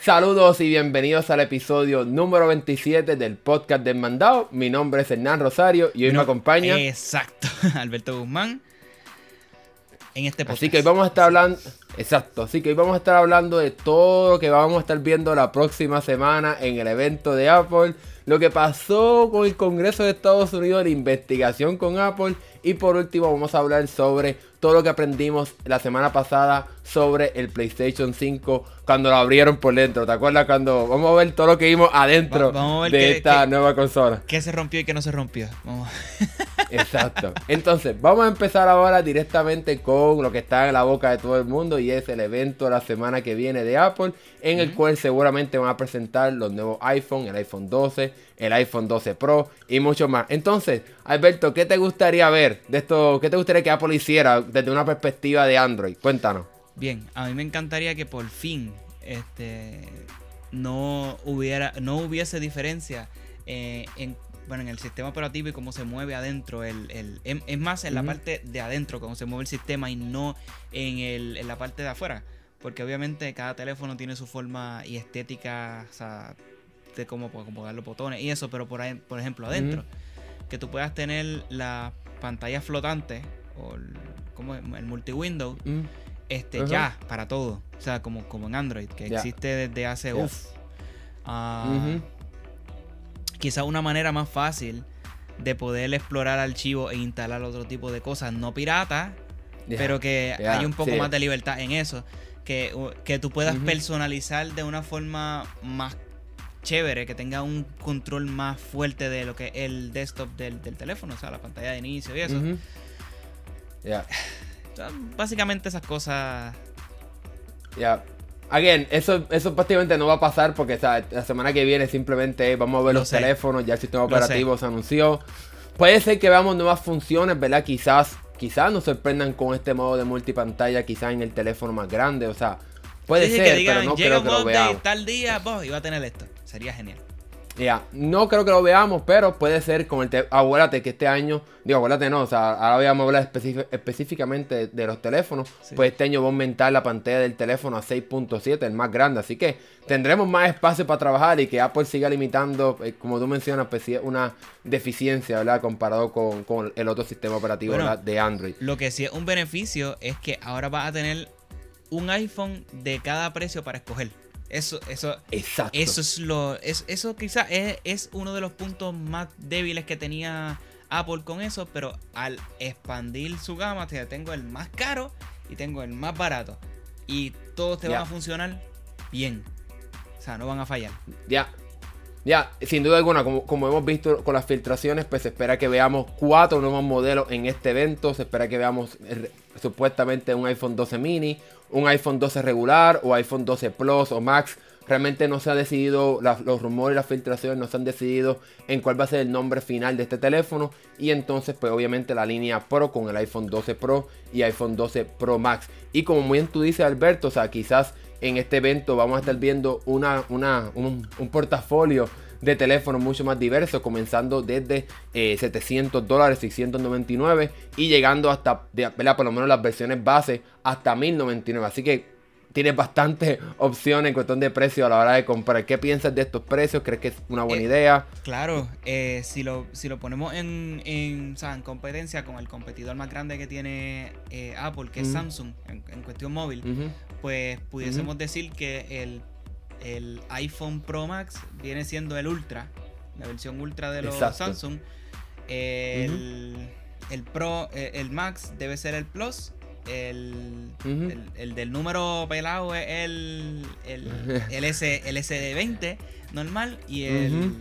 Saludos y bienvenidos al episodio número 27 del podcast del mandado. Mi nombre es Hernán Rosario y hoy me acompaña. Exacto, Alberto Guzmán. En este podcast. Así que hoy vamos a estar hablando. Exacto, así que hoy vamos a estar hablando de todo lo que vamos a estar viendo la próxima semana en el evento de Apple. Lo que pasó con el Congreso de Estados Unidos, la investigación con Apple. Y por último vamos a hablar sobre todo lo que aprendimos la semana pasada sobre el PlayStation 5 cuando lo abrieron por dentro. ¿Te acuerdas cuando vamos a ver todo lo que vimos adentro de esta nueva consola? ¿Qué se rompió y qué no se rompió? Exacto. Entonces, vamos a empezar ahora directamente con lo que está en la boca de todo el mundo y es el evento de la semana que viene de Apple, en el cual seguramente van a presentar los nuevos iPhone, el iPhone 12, el iPhone 12 Pro y mucho más. Entonces, Alberto, ¿qué te gustaría ver de esto? ¿Qué te gustaría que Apple hiciera desde una perspectiva de Android? Cuéntanos. Bien, a mí me encantaría que por fin este, no, hubiera, no hubiese diferencia eh, en, bueno, en el sistema operativo y cómo se mueve adentro. El, es más en la parte de adentro, cómo se mueve el sistema y no en, el, en la parte de afuera. Porque obviamente cada teléfono tiene su forma y estética, o sea, de cómo, cómo dar los botones y eso, pero por, ahí, por ejemplo adentro, que tú puedas tener la pantalla flotante o el, como el multi-window este, ya, para todo. O sea, como, como en Android, que existe desde hace, uff. Uh, Quizá una manera más fácil de poder explorar archivos e instalar otro tipo de cosas no pirata, pero que hay un poco más de libertad en eso. Que, que tú puedas personalizar de una forma más chévere, que tenga un control más fuerte de lo que es el desktop del, teléfono, o sea, la pantalla de inicio y eso. Ya básicamente esas cosas. Ya. Again, eso, eso prácticamente no va a pasar porque la semana que viene simplemente vamos a ver los teléfonos, ya el sistema operativo se anunció. Puede ser que veamos nuevas funciones, ¿verdad? Quizás, quizás nos sorprendan con este modo de multipantalla, quizás en el teléfono más grande, o sea, puede ser, pero no creo que lo veamos. tal día, vos, iba a tener esto. Sería genial. Ya, no creo que lo veamos, pero puede ser con el acuérdate que este año, digo, acuérdate no, o sea, ahora vamos a hablar específicamente de, los teléfonos, pues este año va a aumentar la pantalla del teléfono a 6.7, el más grande, así que tendremos más espacio para trabajar y que Apple siga limitando, eh, como tú mencionas, pues una deficiencia, ¿verdad? Comparado con, el otro sistema operativo de Android. Lo que sí es un beneficio es que ahora vas a tener un iPhone de cada precio para escoger. Eso, eso, Exacto. eso es lo. eso quizás es, uno de los puntos más débiles que tenía Apple con eso. Pero al expandir su gama, te tengo el más caro y tengo el más barato. Y todos te van a funcionar bien. O sea, no van a fallar. Ya. Ya, sin duda alguna, como, como, hemos visto con las filtraciones, pues se espera que veamos cuatro nuevos modelos en este evento. Se espera que veamos eh, supuestamente un iPhone 12 mini, un iPhone 12 regular o iPhone 12 Plus o Max. Realmente no se ha decidido, los rumores y las filtraciones no se han decidido en cuál va a ser el nombre final de este teléfono. Y entonces, pues obviamente la línea Pro con el iPhone 12 Pro y iPhone 12 Pro Max. Y como muy bien tú dices, Alberto, o sea, quizás en este evento vamos a estar viendo una, una un, un portafolio de teléfonos mucho más diversos, comenzando desde 700 eh, dólares, 699 y llegando hasta, por lo menos las versiones base, hasta 1099. Así que tienes bastantes opciones en cuestión de precio a la hora de comprar. ¿Qué piensas de estos precios? ¿Crees que es una buena eh, idea? Claro, eh, si, lo, si lo ponemos en, en, competencia con el competidor más grande que tiene Apple, que es Samsung, en, cuestión móvil, pues pudiésemos decir que el el iPhone Pro Max viene siendo el Ultra, la versión Ultra de los Samsung. El, Pro, eh, el Max debe ser el Plus. El, el, del número pelado es el, el, el, S, el SD20 normal y el,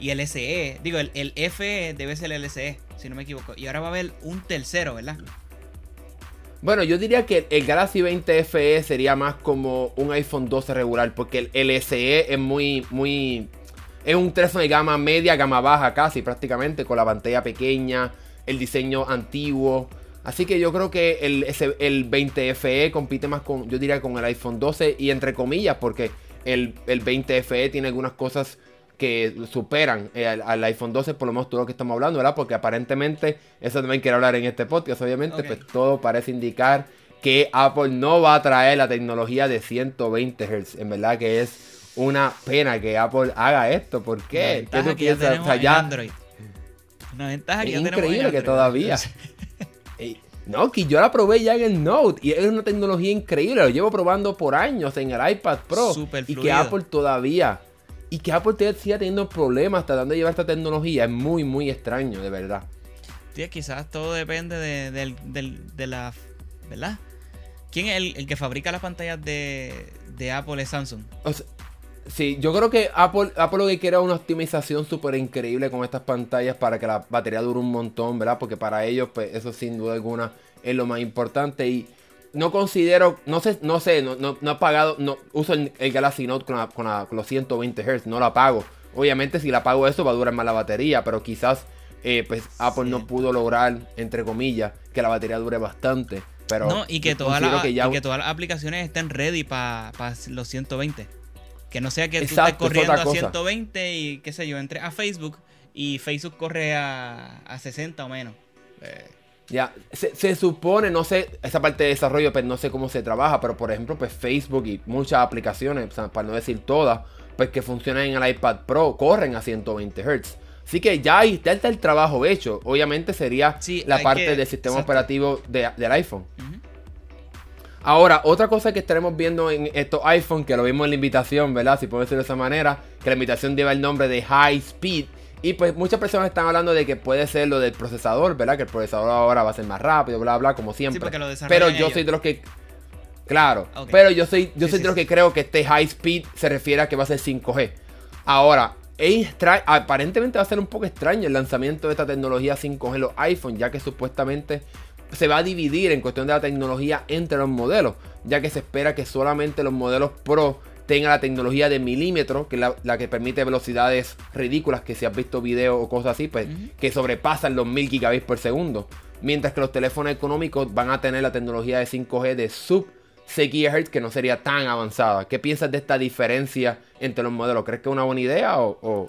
y el SE. Digo, el, el FE debe ser el SE, si no me equivoco. Y ahora va a haber un tercero, ¿verdad? Bueno, yo diría que el Galaxy 20 FE sería más como un iPhone 12 regular, porque el SE es muy, muy... Es un teléfono de gama media, gama baja casi prácticamente, con la pantalla pequeña, el diseño antiguo. Así que yo creo que el, el 20 FE compite más con, yo diría, con el iPhone 12 y entre comillas, porque el, el 20 FE tiene algunas cosas que superan eh, al, iPhone 12, por lo menos todo lo que estamos hablando, ¿verdad? Porque aparentemente, eso también quiero hablar en este podcast, obviamente, pues todo parece indicar que Apple no va a traer la tecnología de 120 Hz. En verdad que es una pena que Apple haga esto. ¿Por qué? ¿Qué tú piensas? O sea, ya... Android. Una ventaja es increíble que todavía. No, que yo la probé ya en el Note y es una tecnología increíble. Lo llevo probando por años en el iPad Pro. y que Apple todavía. Y que Apple siga teniendo problemas tratando de llevar esta tecnología. Es muy, muy extraño, de verdad. Sí, quizás todo depende de, de la. ¿Verdad? ¿Quién es el, que fabrica las pantallas de, Apple? Es Samsung. sí, yo creo que Apple, Apple lo que quiere es una optimización súper increíble con estas pantallas para que la batería dure un montón, ¿verdad? Porque para ellos, pues eso sin duda alguna es lo más importante. Y no considero, no sé, no sé, no, no, he pagado, no uso el, Galaxy Note con, los 120 Hz, no la pago. Obviamente si la pago eso va a durar más la batería, pero quizás eh, pues Apple no pudo lograr, entre comillas, que la batería dure bastante no, y que, todas las aplicaciones estén ready para los 120. Que no sea que tú estés corriendo a 120 y qué sé yo, entre a Facebook y Facebook corre a, 60 o menos. Eh. Ya, se, supone, no sé, esa parte de desarrollo, pues no sé cómo se trabaja, pero por ejemplo, pues Facebook y muchas aplicaciones, para no decir todas, pues que funcionan en el iPad Pro, corren a 120 Hz. Así que ya ahí está el trabajo hecho. Obviamente sería la parte del sistema operativo del iPhone. Ahora, otra cosa que estaremos viendo en estos iPhone, que lo vimos en la invitación, ¿verdad? Si puedo decirlo de esa manera, que la invitación lleva el nombre de High Speed. Y pues muchas personas están hablando de que puede ser lo del procesador, ¿verdad? Que el procesador ahora va a ser más rápido, bla, bla, como siempre. pero yo soy de los que... Claro, pero yo soy, yo soy de los que creo que este High Speed se refiere a que va a ser 5G. Ahora, aparentemente va a ser un poco extraño el lanzamiento de esta tecnología 5G en los iPhone, ya que supuestamente se va a dividir en cuestión de la tecnología entre los modelos, ya que se espera que solamente los modelos Pro tengan la tecnología de milímetro, que es la, que permite velocidades ridículas, que si has visto videos o cosas así, pues que sobrepasan los 1000 gigabits por segundo. Mientras que los teléfonos económicos van a tener la tecnología de 5G de sub 6 GHz que no sería tan avanzada. ¿Qué piensas de esta diferencia entre los modelos? ¿Crees que es una buena idea o,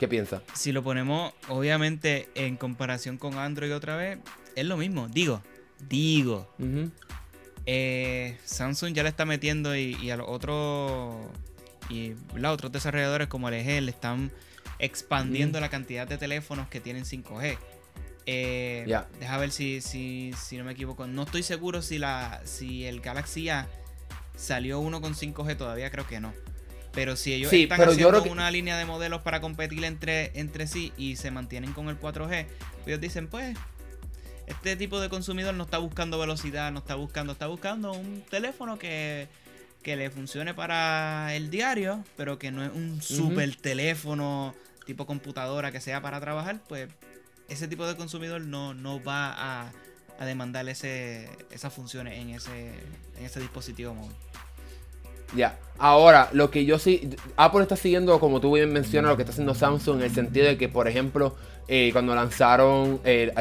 qué piensas? Si lo ponemos obviamente en comparación con Android otra vez, es lo mismo. Digo, digo. Eh, Samsung ya le está metiendo y, a los otros y los otros desarrolladores como LG le están expandiendo la cantidad de teléfonos que tienen 5G. Eh, Deja ver si, si, si, no me equivoco. No estoy seguro si, la, si el Galaxy A salió uno con 5G, todavía creo que no. Pero si ellos están haciendo una línea de modelos para competir entre, entre sí y se mantienen con el 4G, ellos dicen, pues, este tipo de consumidor no está buscando velocidad, no está buscando, está buscando un teléfono que, que le funcione para el diario, pero que no es un super teléfono tipo computadora que sea para trabajar, pues ese tipo de consumidor no, no va a, a demandar ese, esas funciones en ese, en ese dispositivo móvil. Ya, ahora, lo que yo sí, Apple está siguiendo, como tú bien mencionas, lo que está haciendo Samsung, en el sentido de que, por ejemplo, eh, cuando lanzaron, eh,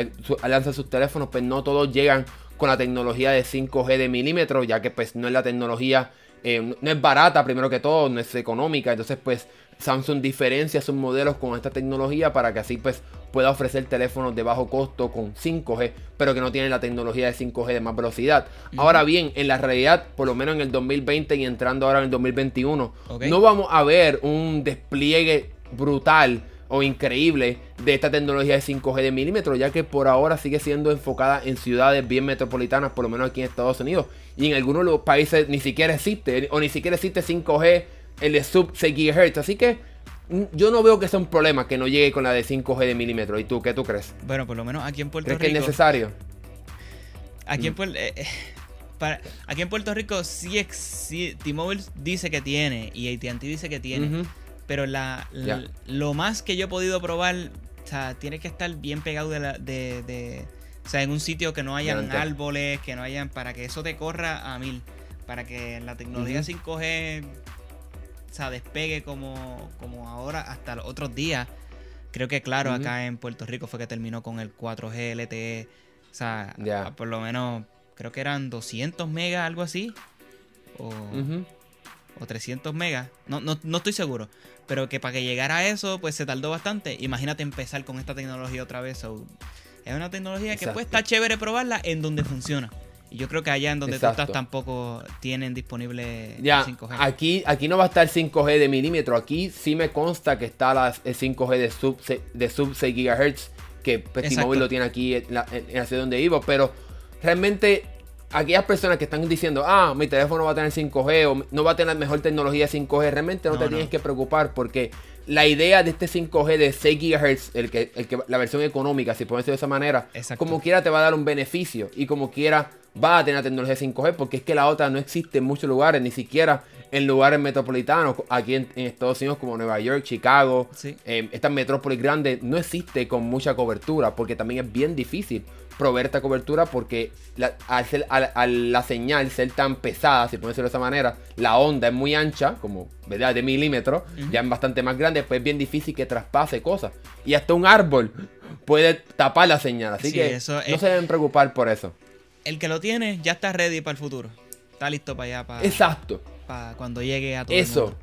lanzan sus teléfonos, pues no todos llegan con la tecnología de 5G de milímetros, ya que pues no es la tecnología, eh, no es barata primero que todo, no es económica, entonces pues Samsung diferencia sus modelos con esta tecnología para que así pues pueda ofrecer teléfonos de bajo costo con 5G, pero que no tienen la tecnología de 5G de más velocidad. Ahora bien, en la realidad, por lo menos en el 2020 y entrando ahora en el 2021, no vamos a ver un despliegue brutal o increíble de esta tecnología de 5G de milímetros, ya que por ahora sigue siendo enfocada en ciudades bien metropolitanas, por lo menos aquí en Estados Unidos. Y en algunos de los países ni siquiera existe, o ni siquiera existe 5G el de sub 6 GHz. Así que mm, yo no veo que sea un problema que no llegue con la de 5G de milímetros. ¿Y tú qué tú crees? Bueno, por lo menos aquí en Puerto Rico. ¿Crees que es necesario? Aquí, en, mm. eh, eh, aquí en Puerto Rico sí, sí T-Mobile dice que tiene y ATT dice que tiene. Pero la, lo más que yo he podido probar, o sea, tiene que estar bien pegado de, la, de, o sea, en un sitio que no hayan árboles, que no hayan, para que eso te corra a mil, para que la tecnología 5G o sea, despegue como, como ahora hasta los otros días. Creo que claro, acá en Puerto Rico fue que terminó con el 4G LTE. O sea, por lo menos creo que eran 200 megas, algo así. O, o 300 megas. No, no, no estoy seguro. Pero que para que llegara a eso, pues se tardó bastante. Imagínate empezar con esta tecnología otra vez. es una tecnología que pues está chévere probarla en donde funciona. Yo creo que allá en donde tú estás tampoco tienen disponible ya, 5G. Aquí, aquí no va a estar 5G de milímetro. Aquí sí me consta que está la, el 5G de sub, de sub 6 GHz. Que pues, T-Mobile lo tiene aquí en la, en la ciudad donde vivo. Pero realmente aquellas personas que están diciendo, ah, mi teléfono va a tener 5G o no va a tener mejor tecnología 5G, realmente no, te tienes que preocupar porque la idea de este 5G de 6 GHz, el que, el que, la versión económica, si puede ser de esa manera, como quiera te va a dar un beneficio y como quiera va a tener tecnología 5G porque es que la otra no existe en muchos lugares, ni siquiera en lugares metropolitanos, aquí en, Estados Unidos como Nueva York, Chicago, eh, estas metrópolis grandes, no existe con mucha cobertura porque también es bien difícil proveer esta cobertura porque la, al, la señal ser tan pesada, si decirlo de esa manera, la onda es muy ancha, como ¿verdad? de milímetros, ya es bastante más grande, pues es bien difícil que traspase cosas. Y hasta un árbol puede tapar la señal, así que no se deben preocupar por eso. El que lo tiene ya está ready para el futuro. Está listo para allá, para, Exacto. para cuando llegue a todo Eso.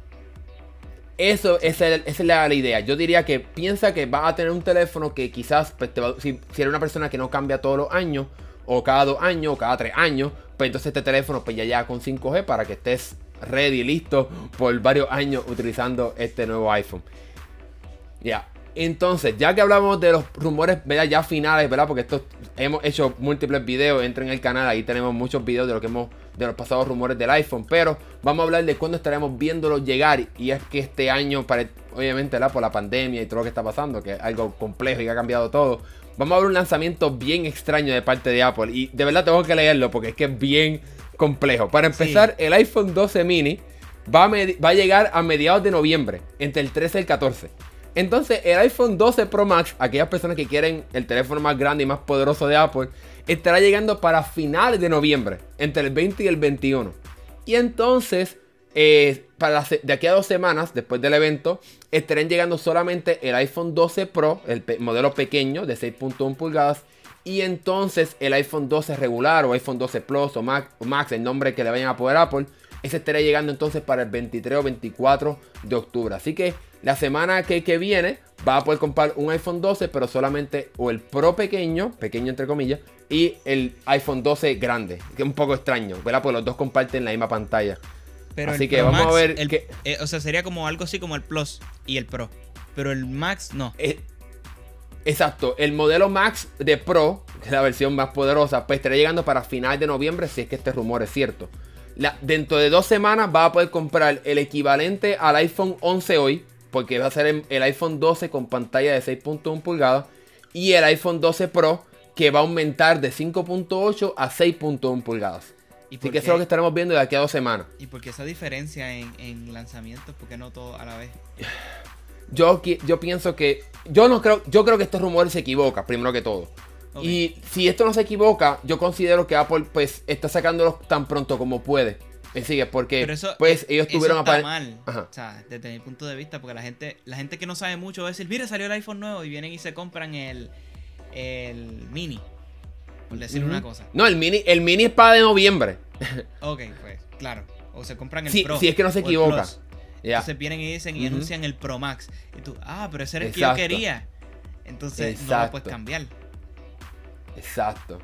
Eso, esa, es la, idea. Yo diría que piensa que vas a tener un teléfono que quizás, pues, si, eres una persona que no cambia todos los años, o cada dos años, o cada tres años, pues entonces este teléfono pues ya llega con 5G para que estés ready, listo por varios años utilizando este nuevo iPhone. Ya. Entonces, ya que hablamos de los rumores, ¿verdad? Ya finales, ¿verdad? Porque esto hemos hecho múltiples videos, entren en el canal, ahí tenemos muchos videos de lo que hemos de los pasados rumores del iPhone, pero vamos a hablar de cuándo estaremos viéndolo llegar y es que este año, obviamente ¿verdad? por la pandemia y todo lo que está pasando, que es algo complejo y que ha cambiado todo, vamos a ver un lanzamiento bien extraño de parte de Apple y de verdad tengo que leerlo porque es que es bien complejo. Para empezar, el iPhone 12 mini va a, va a llegar a mediados de noviembre, entre el 13 y el 14. Entonces, el iPhone 12 Pro Max, aquellas personas que quieren el teléfono más grande y más poderoso de Apple, estará llegando para finales de noviembre, entre el 20 y el 21. Y entonces, eh, para de aquí a dos semanas, después del evento, estarán llegando solamente el iPhone 12 Pro, el modelo pequeño de 6.1 pulgadas, y entonces el iPhone 12 regular o iPhone 12 Plus o Max, o Max, el nombre que le vayan a poder Apple, ese estará llegando entonces para el 23 o 24 de octubre. Así que la semana que, que viene va a poder comprar un iPhone 12, pero solamente o el Pro pequeño, pequeño entre comillas, y el iPhone 12 grande, que es un poco extraño, ¿verdad? Pues los dos comparten la misma pantalla. Pero así que vamos a ver. que... Eh, o sea, sería como algo así como el Plus y el Pro. Pero el Max no. Eh, exacto. El modelo Max de Pro, que es la versión más poderosa, pues estará llegando para final de noviembre, si es que este rumor es cierto. dentro de dos semanas va a poder comprar el equivalente al iPhone 11 hoy, porque va a ser el iPhone 12 con pantalla de 6.1 pulgadas y el iPhone 12 Pro que va a aumentar de 5.8 a 6.1 pulgadas. ¿Y Así que eso es lo que estaremos viendo de aquí a dos semanas. ¿Y por qué esa diferencia en, lanzamientos? ¿Por qué no todo a la vez? Yo, yo pienso que. Yo no creo. Yo creo que estos rumores se equivoca, primero que todo. Y si esto no se equivoca, yo considero que Apple pues está sacándolos tan pronto como puede. Me sigue, porque pues ellos tuvieron eso está mal. O sea, desde mi punto de vista, porque la gente, la gente que no sabe mucho va a decir, mira, salió el iPhone nuevo y vienen y se compran el, el mini. Por decir una cosa. No, el mini, el mini es para de noviembre. ok, pues, claro. O se compran el Pro. Si es que no se equivoca. Entonces vienen y dicen y anuncian el Pro Max. Y tú, ah, pero ese era el que yo quería. Entonces no lo puedes cambiar. Exacto.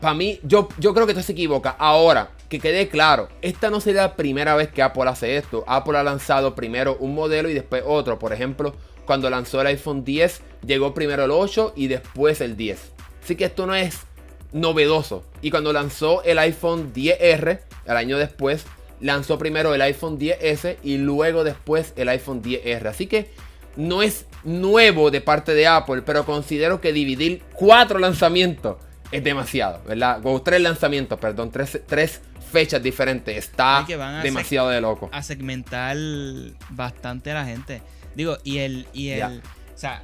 Para mí, yo, yo creo que esto se equivoca. Ahora, que quede claro, esta no sería la primera vez que Apple hace esto. Apple ha lanzado primero un modelo y después otro. Por ejemplo, cuando lanzó el iPhone 10, llegó primero el 8 y después el 10. Así que esto no es novedoso. Y cuando lanzó el iPhone 10R, el año después, lanzó primero el iPhone 10S y luego después el iPhone 10R. Así que no es nuevo de parte de Apple, pero considero que dividir cuatro lanzamientos es demasiado, ¿verdad? O tres lanzamientos, perdón, tres, tres fechas diferentes. Está demasiado de loco. A segmentar bastante a la gente. Digo, y el. Y el O sea,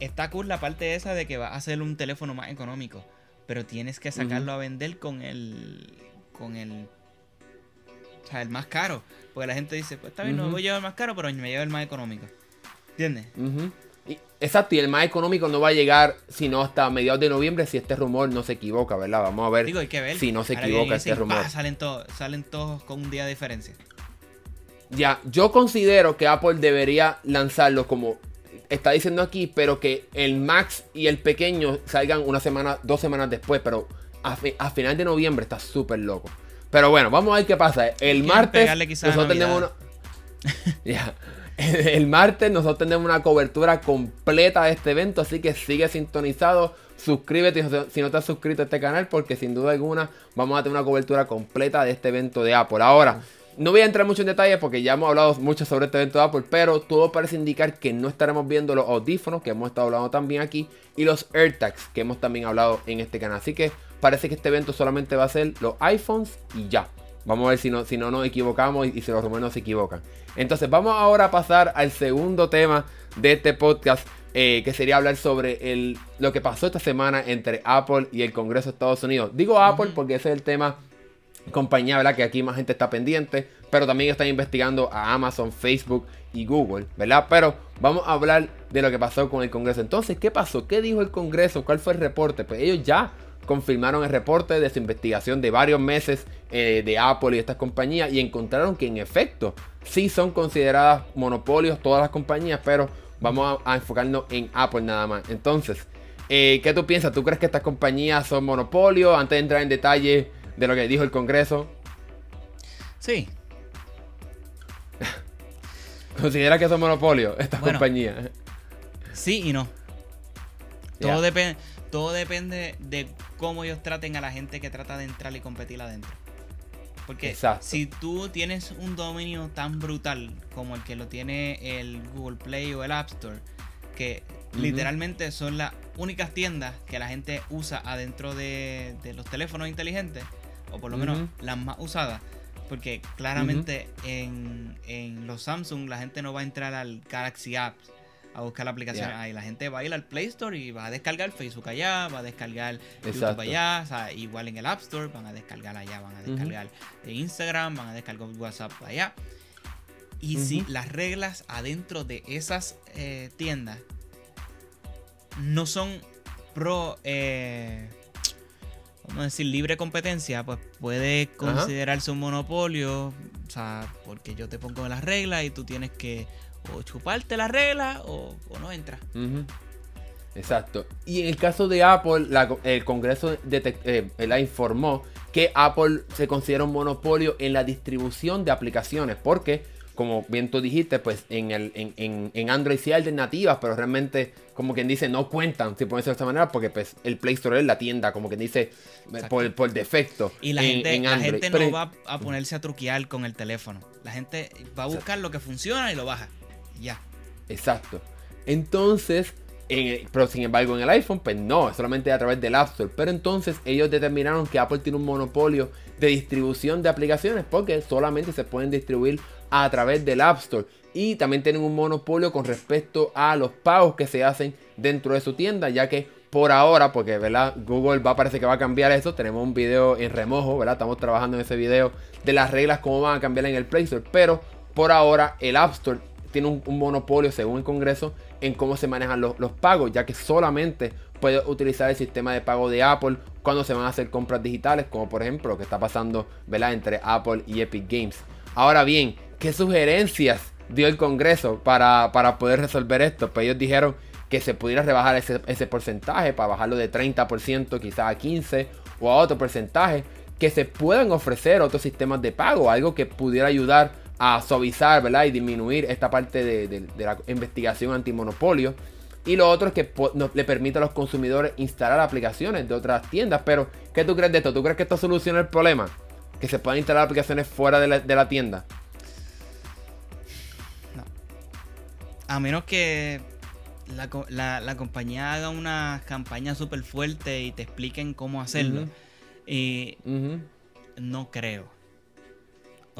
está cool la parte esa de que va a ser un teléfono más económico. Pero tienes que sacarlo a vender con el. Con el. O sea, el más caro. Porque la gente dice, pues está bien, no voy a llevar el más caro, pero me llevo el más económico. ¿Entiendes? Exacto, y el más económico no va a llegar sino hasta mediados de noviembre si este rumor no se equivoca, ¿verdad? Vamos a ver, Digo, hay que ver. si no se equivoca este rumor. salen, salen todos con un día de diferencia. Ya, yo considero que Apple debería lanzarlo como está diciendo aquí, pero que el Max y el pequeño salgan una semana, dos semanas después, pero a, final de noviembre está súper loco. Pero bueno, vamos a ver qué pasa. El martes nosotros tenemos una... El martes nosotros tenemos una cobertura completa de este evento, así que sigue sintonizado. Suscríbete si no te has suscrito a este canal, porque sin duda alguna vamos a tener una cobertura completa de este evento de Apple. Ahora, no voy a entrar mucho en detalle porque ya hemos hablado mucho sobre este evento de Apple, pero todo parece indicar que no estaremos viendo los audífonos que hemos estado hablando también aquí y los AirTags que hemos también hablado en este canal. Así que parece que este evento solamente va a ser los iPhones y ya. Vamos a ver si no, si no nos equivocamos y, si los rumores se equivocan. Entonces vamos ahora a pasar al segundo tema de este podcast. Eh, que sería hablar sobre el, lo que pasó esta semana entre Apple y el Congreso de Estados Unidos. Digo Apple porque ese es el tema compañía, ¿verdad? Que aquí más gente está pendiente, pero también están investigando a Amazon, Facebook y Google, ¿verdad? Pero vamos a hablar de lo que pasó con el Congreso. Entonces, ¿qué pasó? ¿Qué dijo el Congreso? ¿Cuál fue el reporte? Pues ellos ya confirmaron el reporte de su investigación de varios meses eh, de Apple y estas compañías y encontraron que en efecto sí son consideradas monopolios todas las compañías, pero vamos a, enfocarnos en Apple nada más. Entonces, eh, ¿qué tú piensas? ¿Tú crees que estas compañías son monopolios? Antes de entrar en detalle de lo que dijo el Congreso. Sí. ¿Considera que son monopolios estas compañías? Sí y no. Todo depende todo depende de cómo ellos traten a la gente que trata de entrar y competir adentro. Porque si tú tienes un dominio tan brutal como el que lo tiene el Google Play o el App Store, que literalmente son las únicas tiendas que la gente usa adentro de, los teléfonos inteligentes, o por lo menos las más usadas, porque claramente en, en los Samsung la gente no va a entrar al Galaxy Apps a buscar la aplicación. Ahí. La gente va a ir al Play Store y va a descargar Facebook allá, va a descargar YouTube allá, o sea, igual en el App Store van a descargar allá, van a descargar Instagram, van a descargar WhatsApp allá. Y si las reglas adentro de esas eh, tiendas no son pro, eh, vamos a decir, libre competencia, pues puede considerarse un monopolio, o sea, porque yo te pongo las reglas y tú tienes que o chuparte la regla o, no entra. Exacto. Y en el caso de Apple, el Congreso de, eh, la informó que Apple se considera un monopolio en la distribución de aplicaciones. Porque, como bien tú dijiste, pues en, el, en, Android sí hay alternativas, pero realmente, como quien dice, no cuentan, si ser de esta manera, porque pues el Play Store es la tienda, como quien dice, por, por, defecto. Y la gente, la gente no va a ponerse a truquear con el teléfono. La gente va a buscar lo que funciona y lo baja. Ya. Exacto. Entonces, pero sin embargo en el iPhone, pues no, solamente a través del App Store. Pero entonces ellos determinaron que Apple tiene un monopolio de distribución de aplicaciones porque solamente se pueden distribuir a través del App Store. Y también tienen un monopolio con respecto a los pagos que se hacen dentro de su tienda, ya que por ahora, porque ¿verdad? Google va parece que va a cambiar eso. Tenemos un video en remojo, ¿verdad? Estamos trabajando en ese video de las reglas, cómo van a cambiar en el Play Store. Pero por ahora el App Store tiene un, monopolio, según el Congreso, en cómo se manejan los, pagos, ya que solamente puede utilizar el sistema de pago de Apple cuando se van a hacer compras digitales, como por ejemplo lo que está pasando ¿verdad? entre Apple y Epic Games. Ahora bien, ¿qué sugerencias dio el Congreso para, para poder resolver esto? Pues ellos dijeron que se pudiera rebajar ese, ese porcentaje para bajarlo de 30% quizás a 15% o a otro porcentaje, que se puedan ofrecer otros sistemas de pago, algo que pudiera ayudar a suavizar ¿verdad? y disminuir esta parte de, la investigación antimonopolio. Y lo otro es que le permite a los consumidores instalar aplicaciones de otras tiendas. Pero, ¿qué tú crees de esto? ¿Tú crees que esto soluciona el problema? Que se puedan instalar aplicaciones fuera de la, tienda. No. A menos que la, compañía haga una campaña súper fuerte y te expliquen cómo hacerlo. Y no creo.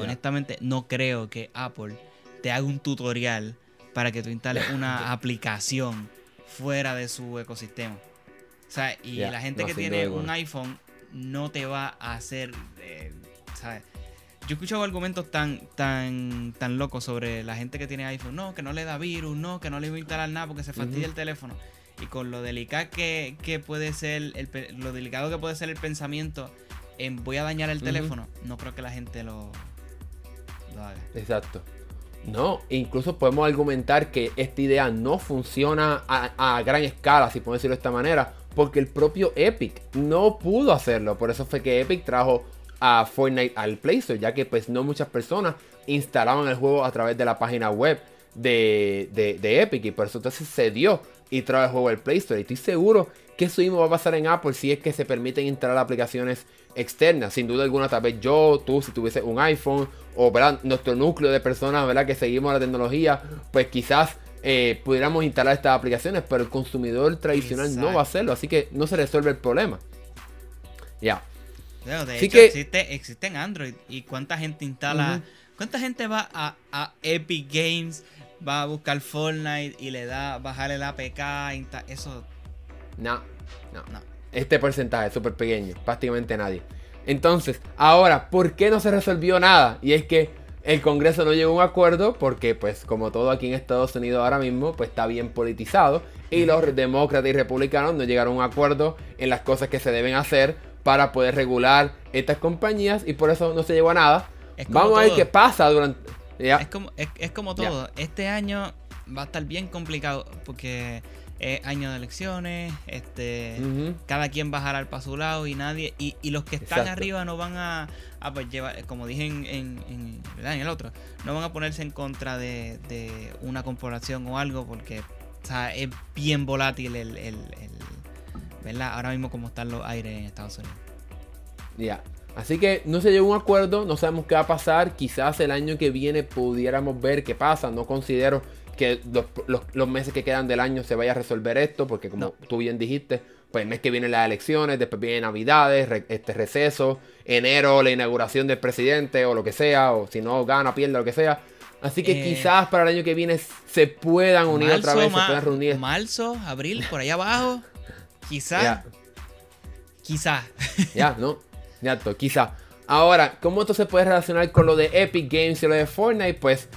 Honestamente, no creo que Apple te haga un tutorial para que tú instales una aplicación fuera de su ecosistema. O sea, y la gente que tiene un iPhone no te va a hacer, eh, ¿sabes? Yo he escuchado argumentos tan, tan, tan locos sobre la gente que tiene iPhone. No, que no le da virus, no, que no le va a instalar nada porque se fastidia el teléfono. Y con lo delicado que, puede ser, el, lo delicado que puede ser el pensamiento en voy a dañar el teléfono, no creo que la gente lo, Exacto. No, incluso podemos argumentar que esta idea no funciona a, gran escala, si podemos decirlo de esta manera, porque el propio Epic no pudo hacerlo. Por eso fue que Epic trajo a Fortnite al Play Store, ya que pues no muchas personas instalaban el juego a través de la página web de, de, Epic y por eso entonces se dio y trajo el juego al Play Store. Y estoy seguro que eso mismo va a pasar en Apple si es que se permiten instalar aplicaciones externas. Sin duda alguna, tal vez yo, tú, si tuviese un iPhone o nuestro núcleo de personas ¿verdad? que seguimos la tecnología, pues quizás eh, pudiéramos instalar estas aplicaciones, pero el consumidor tradicional no va a hacerlo, así que no se resuelve el problema. Ya. de hecho, existe, existe, en Android. ¿Y cuánta gente instala? ¿Cuánta gente va a, Epic Games, va a buscar Fortnite y le da bajar el APK? Eso. No, no, no. Este porcentaje es súper pequeño, prácticamente nadie. Entonces, ahora, ¿por qué no se resolvió nada? Y es que el Congreso no llegó a un acuerdo porque, pues, como todo aquí en Estados Unidos ahora mismo, pues está bien politizado. Y los demócratas y republicanos no llegaron a un acuerdo en las cosas que se deben hacer para poder regular estas compañías y por eso no se llegó a nada. Vamos a ver qué pasa durante... Es, como, es, como todo. Este año va a estar bien complicado porque año de elecciones, este, cada quien bajará al para su lado y nadie, y, los que están arriba no van a, pues, llevar, como dije en, en, el otro, no van a ponerse en contra de, una corporación o algo porque es bien volátil el, el, ¿verdad? Ahora mismo como están los aires en Estados Unidos. Ya. Así que no se llegó a un acuerdo, no sabemos qué va a pasar. Quizás el año que viene pudiéramos ver qué pasa. No considero que los, meses que quedan del año se vaya a resolver esto, porque como tú bien dijiste, pues el mes que viene las elecciones, después vienen navidades, este receso, enero la inauguración del presidente o lo que sea, o si no gana, pierde, lo que sea. Así que eh, quizás para el año que viene se puedan unir otra vez, se puedan reunir. Marzo, abril, por allá abajo, quizás. Quizás. Ya, ¿no? Ya, quizás. Ahora, ¿cómo esto se puede relacionar con lo de Epic Games y lo de Fortnite? Pues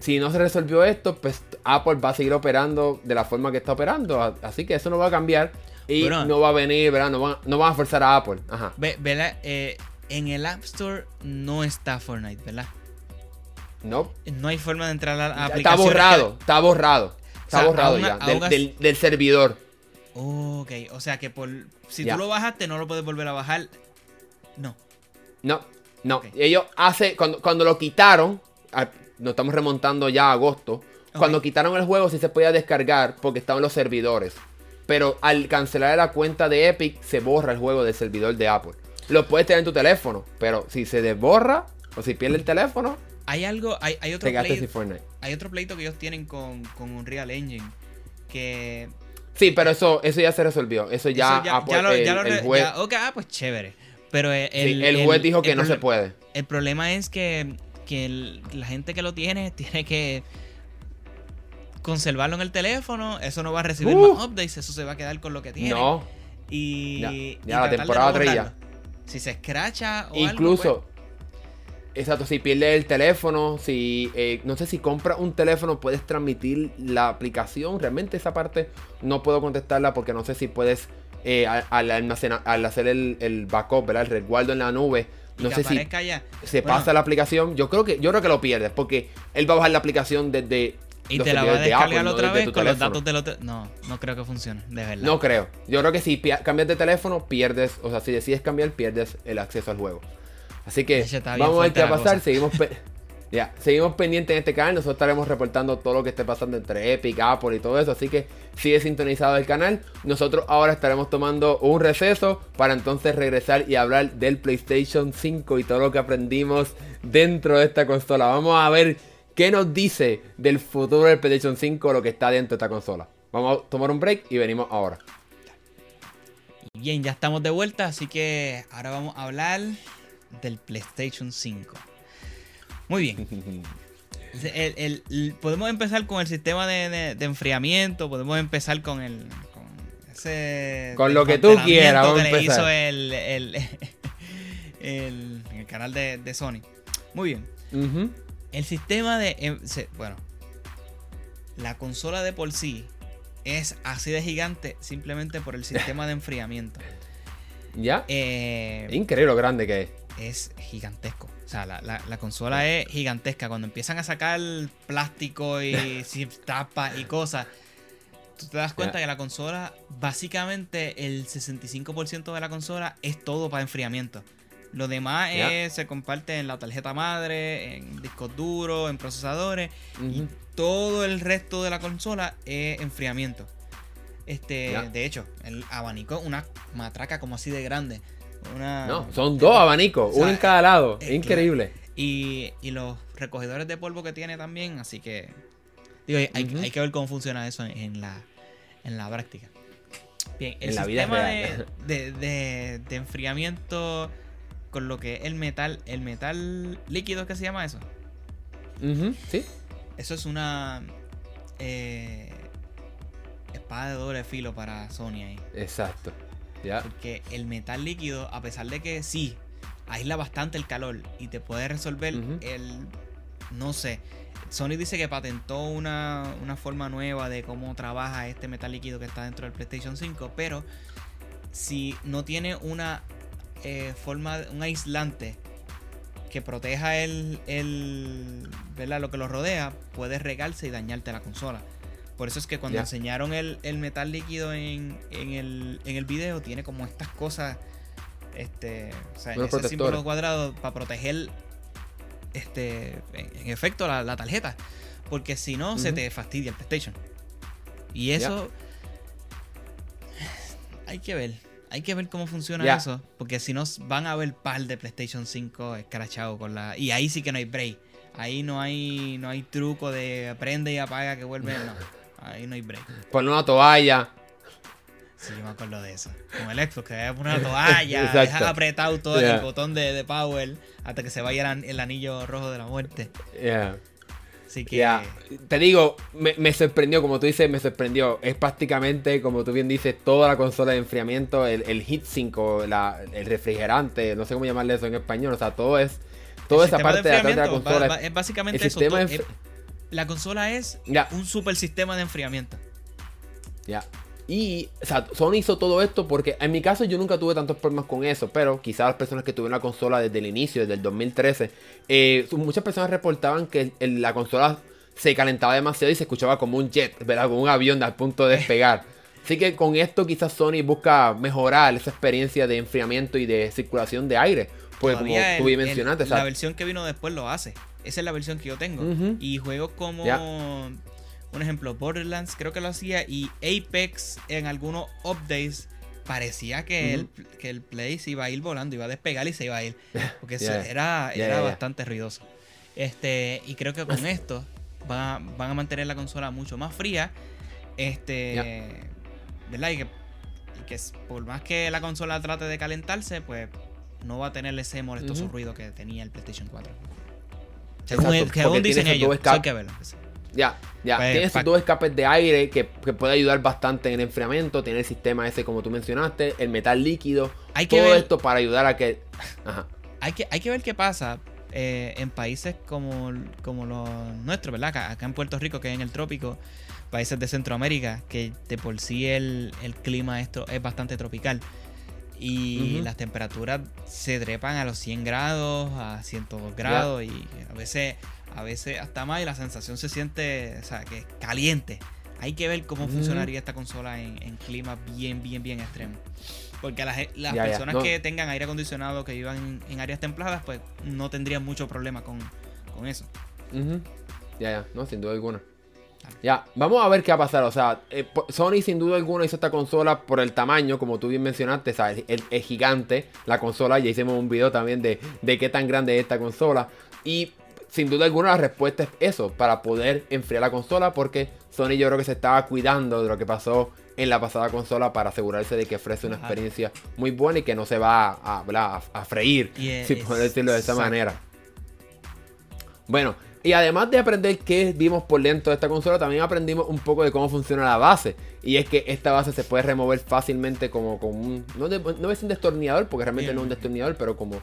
si no se resolvió esto, pues Apple va a seguir operando de la forma que está operando. Así que eso no va a cambiar. Y no va a venir, ¿verdad? No van, no a forzar a Apple. Ajá. ¿verdad? Eh, en el App Store no está Fortnite, ¿verdad? No. No hay forma de entrar a la aplicación. Está borrado, está borrado. Está borrado ya. Del, servidor. ok, o sea que por si tú lo bajaste, no lo puedes volver a bajar. No. No, no. Ellos hace. Cuando, cuando lo quitaron, nos estamos remontando ya a agosto. Cuando quitaron el juego sí se podía descargar porque estaban los servidores. Pero al cancelar la cuenta de Epic se borra el juego del servidor de Apple. Lo puedes tener en tu teléfono, pero si se desborra o si pierde el teléfono, hay algo, hay, otro pleito, hay otro pleito que ellos tienen con, con Unreal Engine que Sí, pero eso, eso ya se resolvió. Eso ya, ya, lo, el, juez... ok, ah, pues chévere. Pero el, el juez dijo que no se puede. El problema es que que la gente que lo tiene tiene que conservarlo en el teléfono. Eso no va a recibir uh. más updates, eso se va a quedar con lo que tiene. No. Y. Ya, la temporada 3 ya. Si se escracha o Incluso. Algo, pues. Exacto, si pierde el teléfono, si eh, no sé si compra un teléfono, puedes transmitir la aplicación. Realmente esa parte no puedo contestarla porque no sé si puedes eh, al, almacenar, al hacer el, el backup, ¿verdad? el resguardo en la nube, no sé si se pasa la aplicación. Yo creo que yo creo que lo pierdes porque él va a bajar la aplicación desde y te la va a descargar otra vez con los datos del otro. No, no creo que funcione, de verdad. No creo. Yo creo que si cambias de teléfono, pierdes. O sea, si decides cambiar, pierdes el acceso al juego. Así que vamos a ver qué va a pasar. Seguimos. Ya, seguimos pendientes en este canal. Nosotros estaremos reportando todo lo que esté pasando entre Epic, Apple y todo eso. Así que sigue sintonizado el canal. Nosotros ahora estaremos tomando un receso para entonces regresar y hablar del PlayStation 5 y todo lo que aprendimos dentro de esta consola. Vamos a ver qué nos dice del futuro del PlayStation 5 lo que está dentro de esta consola. Vamos a tomar un break y venimos ahora. Bien, ya estamos de vuelta, así que ahora vamos a hablar del PlayStation 5. Muy bien. podemos empezar con el sistema de, enfriamiento, podemos empezar con el... Con, ese con lo que tú quieras. Que le hizo el, el, canal de, Sony. Muy bien. El sistema de... Em, bueno. La consola de por sí es así de gigante simplemente por el sistema de enfriamiento. ¿Ya? Eh, Increíble lo grande que es. Es gigantesco. O sea, la, consola es gigantesca. Cuando empiezan a sacar plástico y tapas y cosas, tú te das cuenta que la consola, básicamente el 65% de la consola es todo para enfriamiento. Lo demás se comparte en la tarjeta madre, en discos duros, en procesadores. Y todo el resto de la consola es enfriamiento. Este, de hecho, el abanico, una matraca como así de grande. No, son dos abanicos, uno en cada lado. Es increíble. Y, los recogedores de polvo que tiene también, así que. Digo, hay, que ver cómo funciona eso en, la, en la práctica. Bien, el sistema de, de, de, enfriamiento con lo que es el metal, el metal líquido que se llama eso. sí. Eso es una eh, espada de doble filo para Sony ahí. Exacto. Porque el metal líquido, a pesar de que sí, aísla bastante el calor y te puede resolver el. No sé. Sony dice que patentó una, una, forma nueva de cómo trabaja este metal líquido que está dentro del PlayStation 5, pero si no tiene una eh, forma, un aislante que proteja el, el lo que lo rodea, puede regarse y dañarte la consola. Por eso es que cuando enseñaron el, metal líquido en, en, el, en el video, tiene como estas cosas, este, o sea, ese símbolo cuadrado para proteger, este, en, efecto, la, tarjeta. Porque si no, se te fastidia el PlayStation. Y eso, hay que ver. Hay que ver cómo funciona eso. Porque si no, van a haber par de PlayStation 5 escrachado con la. Y ahí sí que no hay break. Ahí no hay, no hay truco de prende y apaga que vuelve. No. Ahí no hay break. Ponle una toalla. Sí, yo me acuerdo de eso. Con el Xbox, que había poner una toalla, dejar apretado todo el botón de, de, power hasta que se vaya el, anillo rojo de la muerte. Yeah. Así que. Te digo, me, sorprendió, como tú dices, me sorprendió. Es prácticamente, como tú bien dices, toda la consola de enfriamiento, el, el heatsink o el refrigerante, no sé cómo llamarle eso en español. O sea, todo es. Toda esa parte de, de la consola. es básicamente eso. La consola es un super sistema de enfriamiento. Ya. Y, o sea, Sony hizo todo esto porque en mi caso yo nunca tuve tantos problemas con eso, pero quizás las personas que tuvieron la consola desde el inicio, desde el 2013, eh, muchas personas reportaban que la consola se calentaba demasiado y se escuchaba como un jet, ¿verdad? Como un avión al punto de despegar. Así que con esto quizás Sony busca mejorar esa experiencia de enfriamiento y de circulación de aire. Pues como tú bien mencionaste, La versión que vino después lo hace. Esa es la versión que yo tengo. Y juego como un ejemplo, Borderlands creo que lo hacía y Apex en algunos updates parecía que, el, que el Play se iba a ir volando, iba a despegar y se iba a ir. Porque era, era bastante ruidoso. Este, y creo que con esto van a, mantener la consola mucho más fría. Este, ¿verdad? Y que, que, por más que la consola trate de calentarse, pues no va a tener ese molestoso ruido que tenía el PlayStation 4. Según, dicen ellos, hay que verlo. Ya, ya. Pues, tiene sus dos escapes de aire que, puede ayudar bastante en el enfriamiento. Tiene el sistema ese, como tú mencionaste, el metal líquido. Hay que todo esto para ayudar a que. Ajá. Hay que, hay que ver qué pasa eh, en países como, como los nuestros, ¿verdad? Acá, en Puerto Rico, que es en el trópico, países de Centroamérica, que de por sí el, clima esto es bastante tropical. Y las temperaturas se trepan a los 100 grados, a 102 grados, y a veces a veces hasta más y la sensación se siente, o sea, que es caliente. Hay que ver cómo funcionaría esta consola en, en climas bien, bien, bien extremos. Porque las, las personas que tengan aire acondicionado, que vivan en, áreas templadas, pues no tendrían mucho problema con, eso. Ya, ya, no, sin duda alguna. Ya, vamos a ver qué va a pasar. O sea, eh, Sony sin duda alguna hizo esta consola por el tamaño, como tú bien mencionaste, ¿sabes? Es, gigante la consola. Ya hicimos un video también de, de qué tan grande es esta consola. Y sin duda alguna la respuesta es eso, para poder enfriar la consola, porque Sony yo creo que se estaba cuidando de lo que pasó en la pasada consola para asegurarse de que ofrece una experiencia muy buena y que no se va a, a, freír, si puedo decirlo de esa manera. Bueno, y además de aprender qué vimos por dentro de esta consola, también aprendimos un poco de cómo funciona la base. Y es que esta base se puede remover fácilmente como con un... No, no es un destornillador, porque realmente no es un destornillador, pero como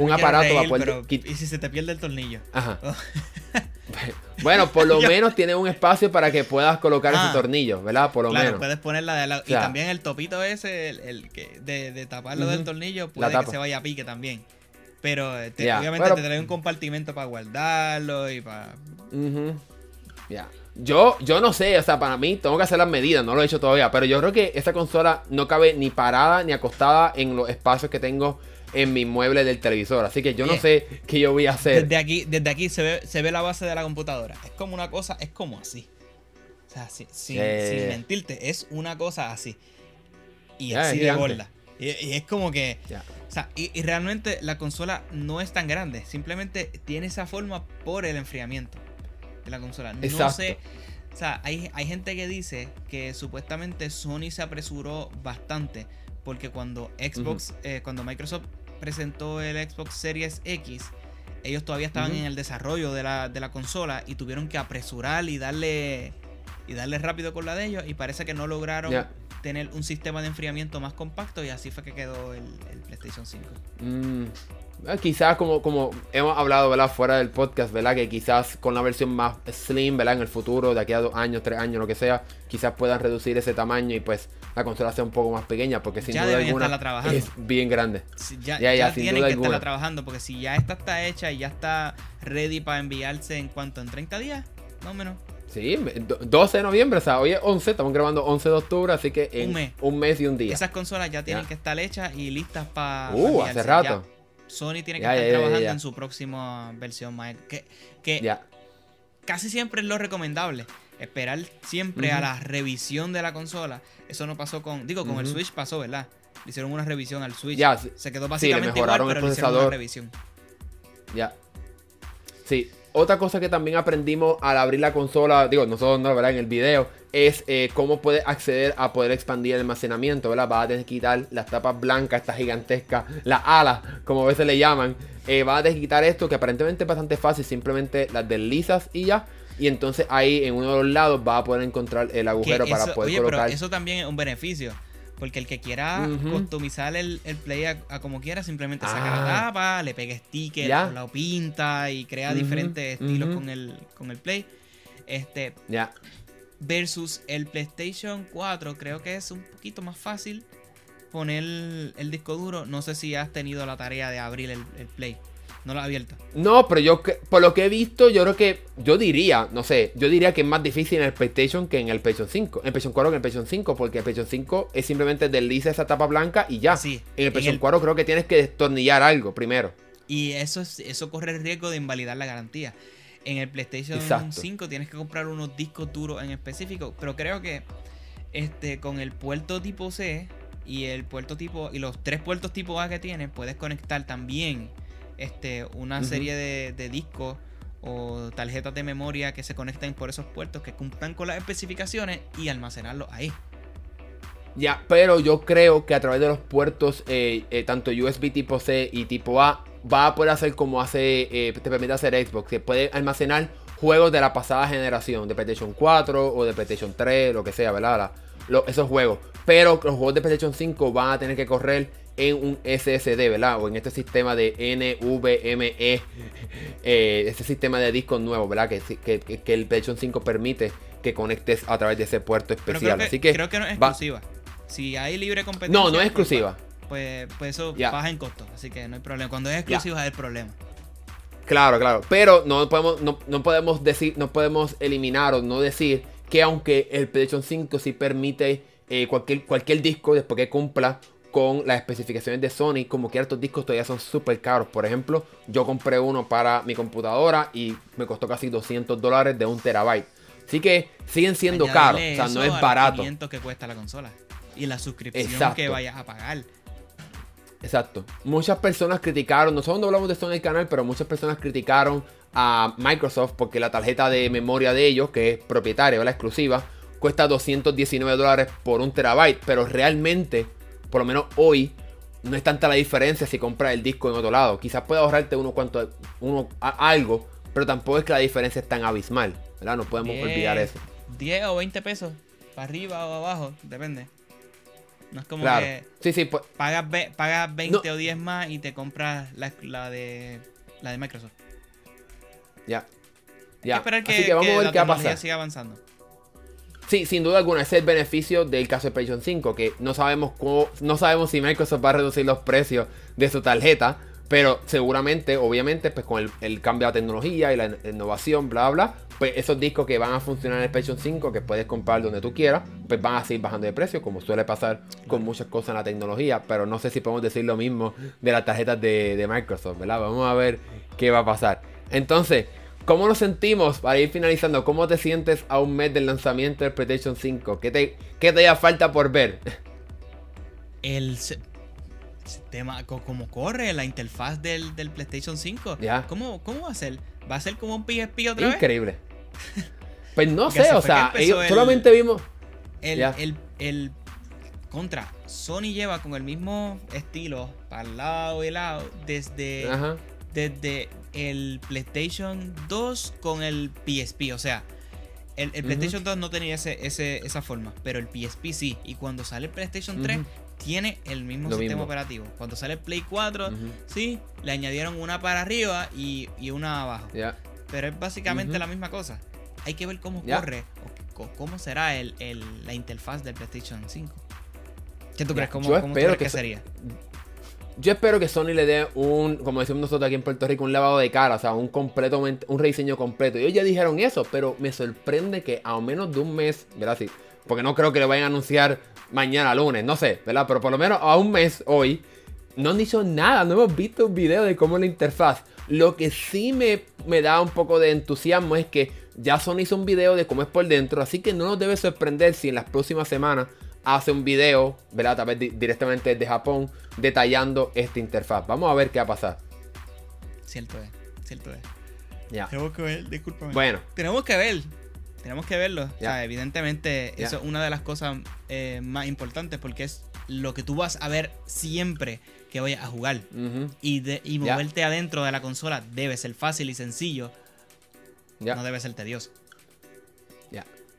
un aparato para poder. ¿Y si se te pierde el tornillo? Ajá. Oh. bueno, por lo menos tiene un espacio para que puedas colocar ese ah. tornillo, ¿verdad? Por lo claro, menos. puedes ponerla de y también el topito ese, el, que de, de, taparlo del tornillo, puede que se vaya a pique también. Pero obviamente te trae un compartimento para guardarlo y para. Ya. Yo, yo no sé, o sea, para mí tengo que hacer las medidas, no lo he hecho todavía, pero yo creo que esa consola no cabe ni parada ni acostada en los espacios que tengo en mi mueble del televisor. Así que yo no sé qué yo voy a hacer. Desde aquí, desde aquí se ve, se ve la base de la computadora. Es como una cosa, es como así. O sea, sin, mentirte, es una cosa así. Y así de gorda. Y, es como que. O sea, y, realmente la consola no es tan grande. Simplemente tiene esa forma por el enfriamiento de la consola. No sé. O sea, hay, hay gente que dice que supuestamente Sony se apresuró bastante. Porque cuando Xbox, eh, cuando Microsoft presentó el Xbox Series X, ellos todavía estaban en el desarrollo de la, de la, consola y tuvieron que apresurar y darle y darle rápido con la de ellos y parece que no lograron tener un sistema de enfriamiento más compacto y así fue que quedó el, PlayStation 5. Mm, eh, quizás como, como hemos hablado ¿verdad? fuera del podcast, ¿verdad? que quizás con la versión más slim ¿verdad? en el futuro, de aquí a dos años, tres años, lo que sea, quizás puedan reducir ese tamaño y pues la consola sea un poco más pequeña, porque sin duda alguna es bien grande. ya, ya, tienen que estarla trabajando, porque si ya esta está hecha y ya está ready para enviarse en cuanto en 30 días, más o menos. Sí, 12 de noviembre, o sea, hoy es 11, estamos grabando 11 de octubre, así que en un mes, y un día. Esas consolas ya tienen que estar hechas y listas para. Uh, hace rato. Sony tiene que estar trabajando en su próxima versión, que, que casi siempre es lo recomendable esperar siempre a la revisión de la consola. Eso no pasó con, digo, con el Switch pasó, ¿verdad? Le hicieron una revisión al Switch. Ya, se quedó básicamente igual, pero le hicieron una revisión. Ya. Sí. Otra cosa que también aprendimos al abrir la consola, digo, nosotros no, ¿verdad? En el video, es eh, cómo puedes acceder a poder expandir el almacenamiento, ¿verdad? Vas a tener que quitar las tapas blancas, estas gigantescas, las alas, como a veces le llaman. Eh, vas a tener que quitar esto, que aparentemente es bastante fácil, simplemente las deslizas y ya. Y entonces ahí en uno de los lados va a poder encontrar el agujero para poder oye, Pero eso también es un beneficio. Porque el que quiera customizar el, play a, como quiera, simplemente saca la ah. tapa, le pega sticker, lo pinta y crea diferentes estilos con, el, con el play. Este. Ya. Versus el PlayStation 4, creo que es un poquito más fácil poner el, disco duro. No sé si has tenido la tarea de abrir el play. No la ha abierto. No, pero yo, por lo que he visto, yo creo que, yo diría, no sé, yo diría que es más difícil en el PlayStation que en el PlayStation 5. En el PlayStation 4 que en el PlayStation 5, porque el PlayStation 5 es simplemente desliza esa tapa blanca y ya. Sí. En el PlayStation 4 creo que tienes que destornillar algo primero. Y eso, eso corre el riesgo de invalidar la garantía. En el PlayStation 5 tienes que comprar unos discos duros en específico, pero creo que este con el puerto tipo C y el puerto tipo y los tres puertos tipo A que tienes, puedes conectar también este, una serie de, discos o tarjetas de memoria que se conecten por esos puertos que cumplan con las especificaciones y almacenarlos ahí. Ya, pero yo creo que a través de los puertos, eh, eh, tanto USB tipo C y tipo A, va a poder hacer como hace, eh, te permite hacer Xbox, que puede almacenar juegos de la pasada generación, de PlayStation 4 o de PlayStation 3, lo que sea, ¿verdad? esos juegos. Pero los juegos de PlayStation 5 van a tener que correr en un SSD, ¿verdad? O en este sistema de NVMe, eh, este sistema de discos nuevo, ¿verdad? Que, que, el PlayStation 5 permite que conectes a través de ese puerto especial. Creo que, Así que creo que no es exclusiva. Si hay libre competencia. No, no es exclusiva. Pues, pues, eso baja en costo. Así que no hay problema. Cuando es exclusiva es el problema. Claro, claro. Pero no podemos, no, podemos decir, no podemos eliminar o no decir que aunque el PlayStation 5 sí permite eh, cualquier, cualquier disco después que cumpla con las especificaciones de Sony, como que estos discos todavía son súper caros. Por ejemplo, yo compré uno para mi computadora y me costó casi 200 dólares de un terabyte. Así que siguen siendo caros, o sea, no es barato. que cuesta la consola y la suscripción que vayas a pagar. Exacto. Muchas personas criticaron, nosotros no hablamos de esto en el canal, pero muchas personas criticaron a Microsoft porque la tarjeta de memoria de ellos, que es propietaria, la exclusiva, cuesta 219 dólares por un terabyte, pero realmente por lo menos hoy, no es tanta la diferencia si compras el disco en otro lado. Quizás puedas ahorrarte uno cuanto, uno algo, pero tampoco es que la diferencia es tan abismal, ¿verdad? No podemos olvidar eso. 10 o 20 pesos, para arriba o abajo, depende. No es como que sí, sí, pues, pagas, pagas 20 o 10 más y te compras la, de la de Microsoft. Ya. Que, Así que vamos a ver qué va a pasar. siga avanzando. Sí, sin duda alguna, ese es el beneficio del caso de PlayStation 5, que no sabemos cómo, no sabemos si Microsoft va a reducir los precios de su tarjeta, pero seguramente, obviamente, pues con el, cambio de la tecnología y la innovación, bla, bla, pues esos discos que van a funcionar en el PlayStation 5, que puedes comprar donde tú quieras, pues van a seguir bajando de precio, como suele pasar con muchas cosas en la tecnología, pero no sé si podemos decir lo mismo de las tarjetas de, de Microsoft, ¿verdad? Vamos a ver qué va a pasar. Entonces, ¿Cómo nos sentimos para ir finalizando? ¿Cómo te sientes a un mes del lanzamiento del PlayStation 5? ¿Qué te, qué te falta por ver? El sistema, cómo corre la interfaz del, PlayStation 5. ¿Cómo, ¿Cómo, va a ser? ¿Va a ser como un PSP otra vez? Increíble. pues no sé, o sea, solamente vimos. El, el, contra. Sony lleva con el mismo estilo para el lado y lado desde, desde el PlayStation 2 con el PSP. O sea, el, PlayStation 2 no tenía ese, esa forma, pero el PSP sí. Y cuando sale el PlayStation 3, tiene el mismo sistema operativo. Cuando sale el Play 4, sí, le añadieron una para arriba y, una abajo. Pero es básicamente la misma cosa. Hay que ver cómo corre o cómo será el, la interfaz del PlayStation 5. ¿Qué tú crees? ¿Cómo, cómo que, sería? Yo espero que Sony le dé un, como decimos nosotros aquí en Puerto Rico, un lavado de cara, o sea, un completo, un rediseño completo. Ellos ya dijeron eso, pero me sorprende que a menos de un mes, ¿verdad? Sí, porque no creo que le vayan a anunciar mañana lunes, no sé, ¿verdad? Pero por lo menos a un mes hoy, no han dicho nada, no hemos visto un video de cómo es la interfaz. Lo que sí me, me da un poco de entusiasmo es que ya Sony hizo un video de cómo es por dentro, así que no nos debe sorprender si en las próximas semanas hace un video, ¿verdad? Tal vez directamente desde Japón, detallando esta interfaz. Vamos a ver qué va a pasar. Cierto es, cierto es. Ya. Tenemos que ver, discúlpame. Bueno. Tenemos que ver. Tenemos que verlo. O sea, evidentemente, eso es una de las cosas eh, más importantes porque es lo que tú vas a ver siempre que vayas a jugar. Y, de, y moverte adentro de la consola debe ser fácil y sencillo. No debe ser tedioso.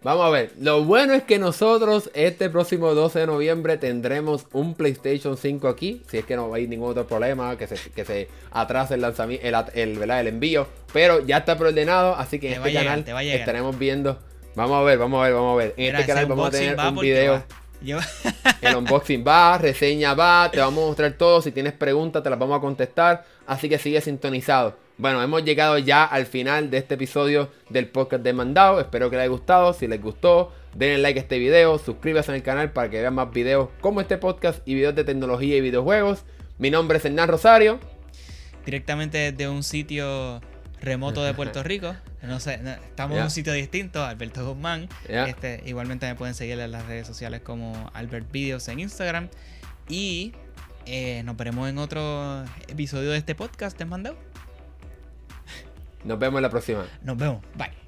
Vamos a ver, lo bueno es que nosotros este próximo 12 de noviembre tendremos un PlayStation 5 aquí, si es que no hay ningún otro problema, que se, que se atrase el lanzamiento, el, el, envío, pero ya está preordenado, así que en este canal estaremos viendo, vamos a ver, vamos a ver, vamos a ver, en este canal vamos a tener un video. El unboxing va, reseña va, te vamos a mostrar todo. Si tienes preguntas, te las vamos a contestar. Así que sigue sintonizado. Bueno, hemos llegado ya al final de este episodio del podcast de Mandado. Espero que les haya gustado. Si les gustó, denle like a este video, suscríbanse al canal para que vean más videos como este podcast y videos de tecnología y videojuegos. Mi nombre es Hernán Rosario. Directamente desde un sitio remoto de Puerto Rico. No sé, estamos en un sitio distinto, Alberto Guzmán. Este, igualmente me pueden seguir en las redes sociales como Albert Videos en Instagram. Y eh, nos veremos en otro episodio de este podcast, ¿te mandado? Nos vemos en la próxima. Nos vemos. Bye.